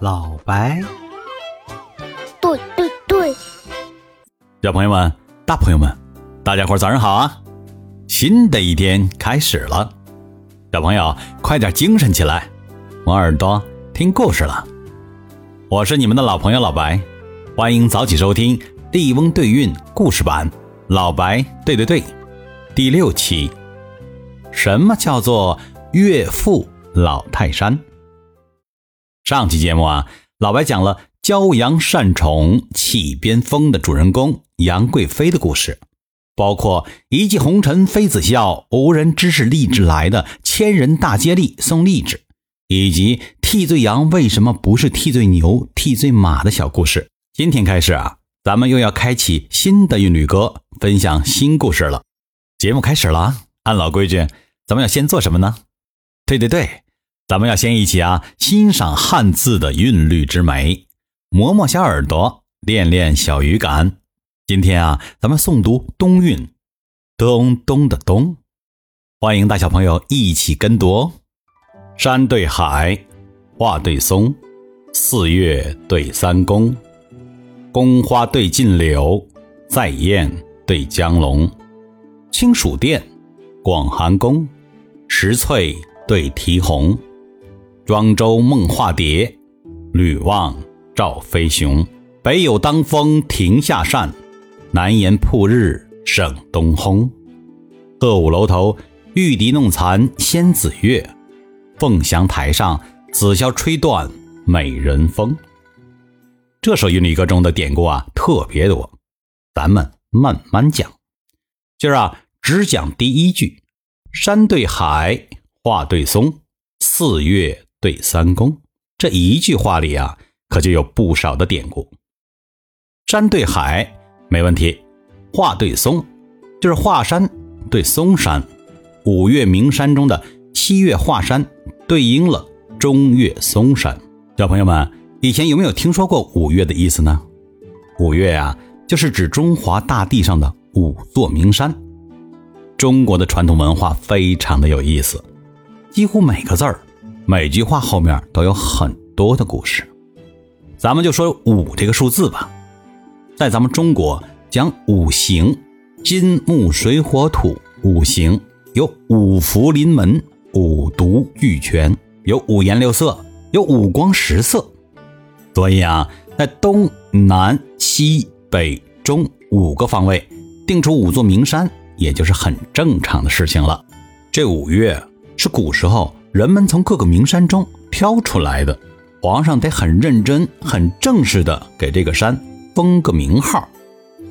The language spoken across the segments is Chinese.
老白，对对对，小朋友们、大朋友们，大家伙早上好啊！新的一天开始了，小朋友快点精神起来，摸耳朵听故事了。我是你们的老朋友老白，欢迎早起收听《笠翁对韵》故事版。老白对对对，第六期，什么叫做岳父老泰山？上期节目啊，老白讲了骄阳善宠气边风的主人公杨贵妃的故事，包括一骑红尘妃子笑，无人知是荔枝来的千人大接力送荔枝，以及替罪羊为什么不是替罪牛、替罪马的小故事。今天开始啊，咱们又要开启新的韵律歌，分享新故事了。节目开始了，按老规矩，咱们要先做什么呢？对对对。咱们要先一起啊欣赏汉字的韵律之美，磨磨小耳朵，练练小语感。今天啊，咱们诵读冬韵，咚咚的咚，欢迎大小朋友一起跟读。山对海，画对松，四月对三公，宫花对禁柳，在雁对江龙，清暑殿，广寒宫，石翠对啼红。庄周梦化蝶，吕望赵飞熊。北有当风亭下扇，南檐曝日省东烘。鹤舞楼头玉笛弄残仙子月，凤翔台上紫箫吹断美人风。这首韵律歌中的典故啊特别多，咱们慢慢讲。今儿啊只讲第一句：山对海，画对松，四月。对三公这一句话里啊，可就有不少的典故。山对海没问题，画对松就是华山对嵩山。五岳名山中的西岳华山对应了中岳嵩山。小朋友们以前有没有听说过五岳的意思呢？五岳呀，就是指中华大地上的五座名山。中国的传统文化非常的有意思，几乎每个字儿。每句话后面都有很多的故事，咱们就说五这个数字吧。在咱们中国讲五行，金木水火土五行有五福临门、五毒俱全，有五颜六色，有五光十色。所以啊，在东南西北中五个方位定出五座名山，也就是很正常的事情了。这五岳是古时候。人们从各个名山中挑出来的，皇上得很认真、很正式的给这个山封个名号，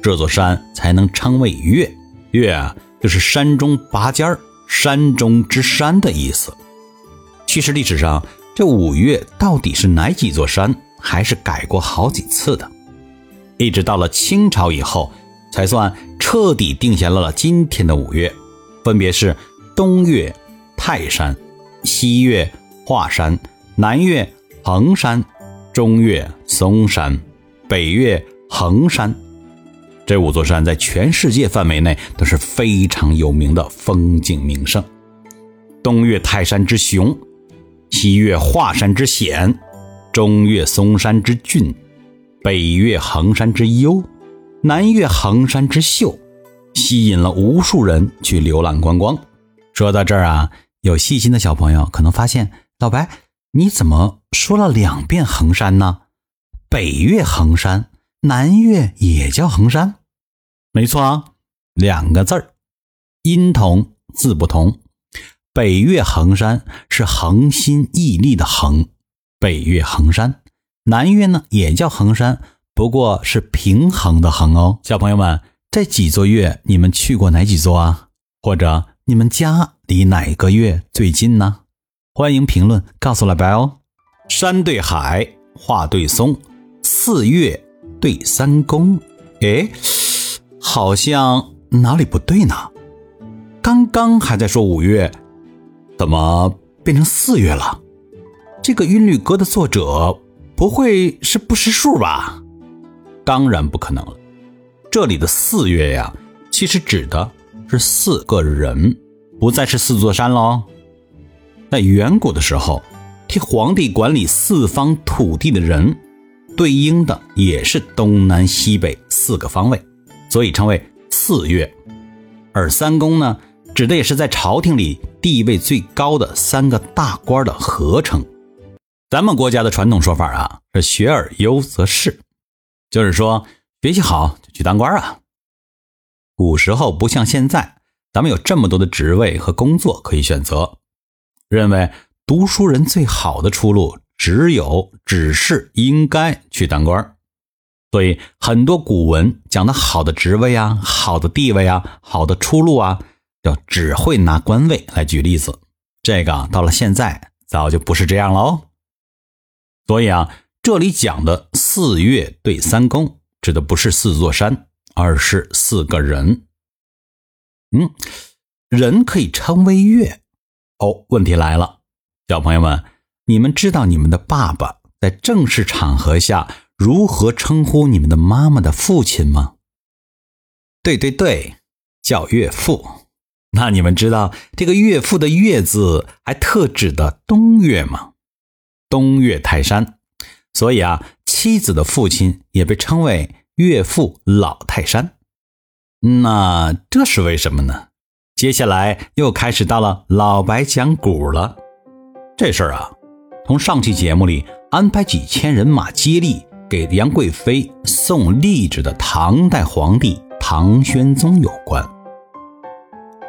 这座山才能称为岳。岳啊，就是山中拔尖儿、山中之山的意思。其实历史上这五岳到底是哪几座山，还是改过好几次的，一直到了清朝以后，才算彻底定下了今天的五岳，分别是东岳泰山。西岳华山，南岳衡山，中岳嵩山，北岳衡山。这五座山在全世界范围内都是非常有名的风景名胜。东岳泰山之雄，西岳华山之险，中岳嵩山之峻，北岳衡山之幽，南岳衡山之秀，吸引了无数人去浏览观光。说到这儿啊。有细心的小朋友可能发现，老白，你怎么说了两遍衡山呢？北岳衡山，南岳也叫衡山，没错啊，两个字儿，音同字不同。北岳衡山是恒心屹立的恒，北岳衡山，南岳呢也叫衡山，不过是平衡的衡哦。小朋友们，这几座岳你们去过哪几座啊？或者？你们家离哪个月最近呢？欢迎评论告诉老白哦。山对海，画对松，四月对三公。哎，好像哪里不对呢？刚刚还在说五月，怎么变成四月了？这个韵律歌的作者不会是不识数吧？当然不可能了。这里的四月呀，其实指的。是四个人，不再是四座山喽。在远古的时候，替皇帝管理四方土地的人，对应的也是东南西北四个方位，所以称为四岳。而三公呢，指的也是在朝廷里地位最高的三个大官的合称。咱们国家的传统说法啊，是学而优则仕，就是说学习好就去当官啊。古时候不像现在，咱们有这么多的职位和工作可以选择，认为读书人最好的出路只有只是应该去当官所以很多古文讲的好的职位啊、好的地位啊、好的出路啊，就只会拿官位来举例子。这个到了现在早就不是这样了哦。所以啊，这里讲的四岳对三公，指的不是四座山。而是四个人，嗯，人可以称为月。哦，问题来了，小朋友们，你们知道你们的爸爸在正式场合下如何称呼你们的妈妈的父亲吗？对对对，叫岳父。那你们知道这个岳父的岳字还特指的东岳吗？东岳泰山。所以啊，妻子的父亲也被称为。岳父老泰山，那这是为什么呢？接下来又开始到了老白讲古了。这事儿啊，从上期节目里安排几千人马接力给杨贵妃送荔枝的唐代皇帝唐玄宗有关。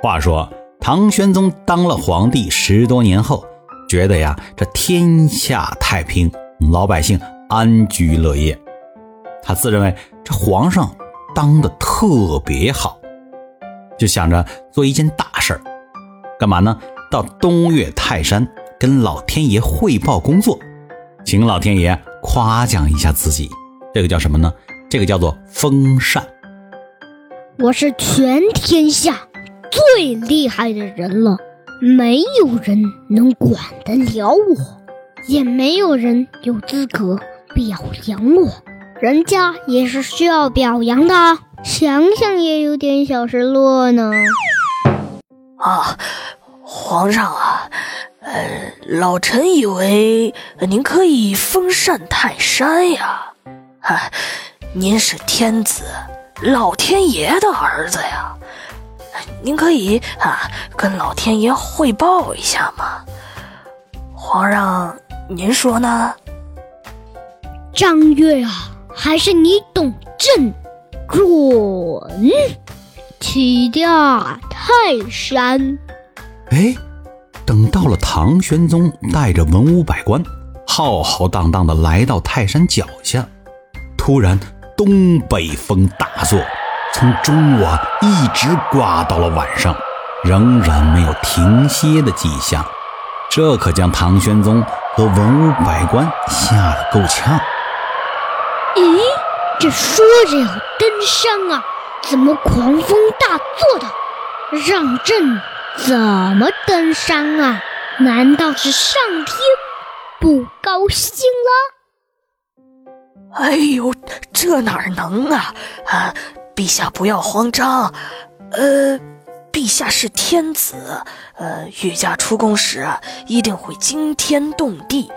话说唐玄宗当了皇帝十多年后，觉得呀，这天下太平，老百姓安居乐业。他自认为这皇上当的特别好，就想着做一件大事儿，干嘛呢？到东岳泰山跟老天爷汇报工作，请老天爷夸奖一下自己。这个叫什么呢？这个叫做封禅。我是全天下最厉害的人了，没有人能管得了我，也没有人有资格表扬我。人家也是需要表扬的，想想也有点小失落呢。啊，皇上啊，呃，老臣以为您可以封禅泰山呀。哈，您是天子，老天爷的儿子呀，您可以啊跟老天爷汇报一下吗？皇上，您说呢？张悦啊。还是你懂朕，准起驾泰山。哎，等到了唐玄宗带着文武百官浩浩荡荡的来到泰山脚下，突然东北风大作，从中午啊一直刮到了晚上，仍然没有停歇的迹象。这可将唐玄宗和文武百官吓得够呛。这说着要登山啊，怎么狂风大作的？让朕怎么登山啊？难道是上天不高兴了？哎呦，这哪能啊！啊，陛下不要慌张，呃，陛下是天子，呃，御驾出宫时一定会惊天动地。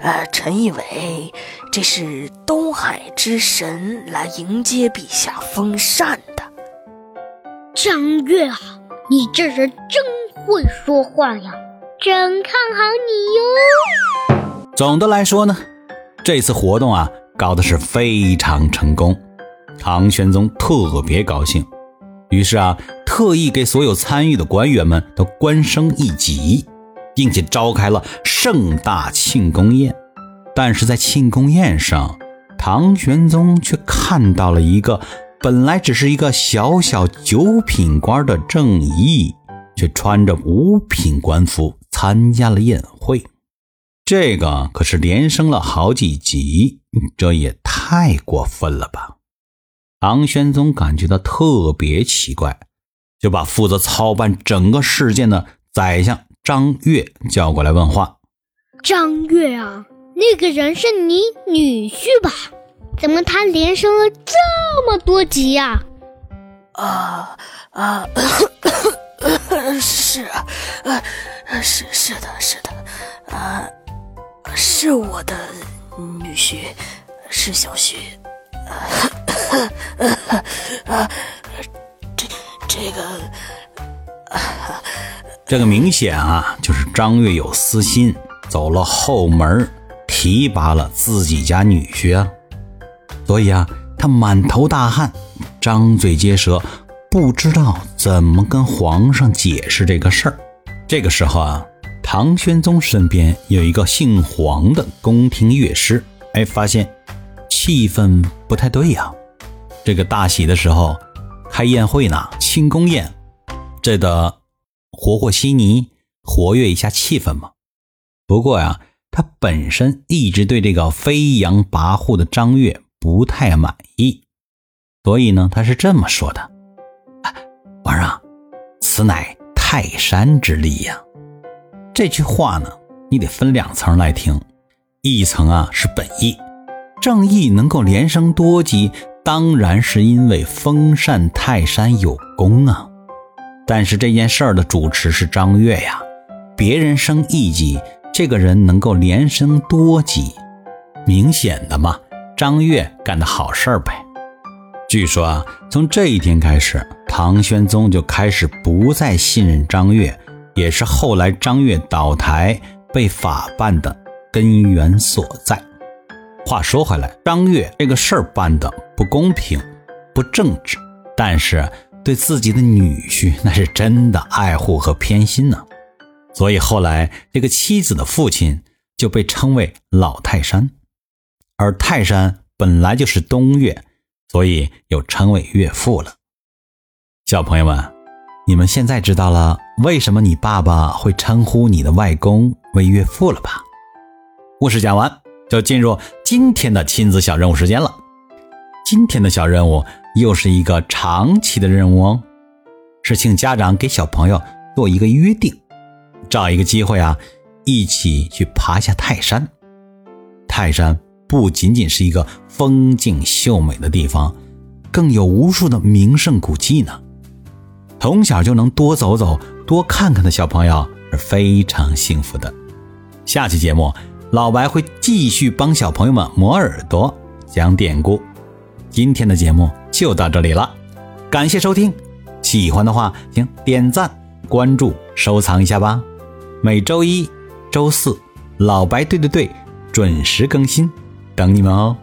呃，臣以为这是东海之神来迎接陛下封禅的。张月啊，你这人真会说话呀，真看好你哟。总的来说呢，这次活动啊搞的是非常成功，唐玄宗特别高兴，于是啊特意给所有参与的官员们都官升一级。并且召开了盛大庆功宴，但是在庆功宴上，唐玄宗却看到了一个本来只是一个小小九品官的郑义，却穿着五品官服参加了宴会，这个可是连升了好几级，这也太过分了吧！唐玄宗感觉到特别奇怪，就把负责操办整个事件的宰相。张悦叫过来问话：“张月啊，那个人是你女婿吧？怎么他连升了这么多级呀？”“啊啊，是啊，是是的，是的。”啊，是我的女婿，是小徐。啊，这这个，这个明显啊，就是张月有私心，走了后门，提拔了自己家女婿啊。所以啊，他满头大汗，张嘴结舌，不知道怎么跟皇上解释这个事儿。这个时候啊，唐玄宗身边有一个姓黄的宫廷乐师，哎，发现气氛不太对呀。这个大喜的时候开宴会呢，庆功宴，这得和和稀泥，活跃一下气氛嘛。不过呀，他本身一直对这个飞扬跋扈的张悦不太满意，所以呢，他是这么说的：“皇上，此乃泰山之力呀。”这句话呢，你得分两层来听，一层啊是本意，正义能够连升多级。当然是因为封禅泰山有功啊，但是这件事儿的主持是张悦呀，别人升一级，这个人能够连升多级，明显的嘛，张悦干的好事儿呗。据说啊，从这一天开始，唐玄宗就开始不再信任张悦，也是后来张悦倒台被法办的根源所在。话说回来，张悦这个事儿办的不公平、不正直，但是对自己的女婿那是真的爱护和偏心呢。所以后来这个妻子的父亲就被称为老泰山，而泰山本来就是东岳，所以又称为岳父了。小朋友们，你们现在知道了为什么你爸爸会称呼你的外公为岳父了吧？故事讲完。就进入今天的亲子小任务时间了。今天的小任务又是一个长期的任务哦，是请家长给小朋友做一个约定，找一个机会啊，一起去爬下泰山。泰山不仅仅是一个风景秀美的地方，更有无数的名胜古迹呢。从小就能多走走、多看看的小朋友是非常幸福的。下期节目。老白会继续帮小朋友们磨耳朵讲典故，今天的节目就到这里了，感谢收听，喜欢的话请点赞、关注、收藏一下吧。每周一、周四，老白对对对准时更新，等你们哦。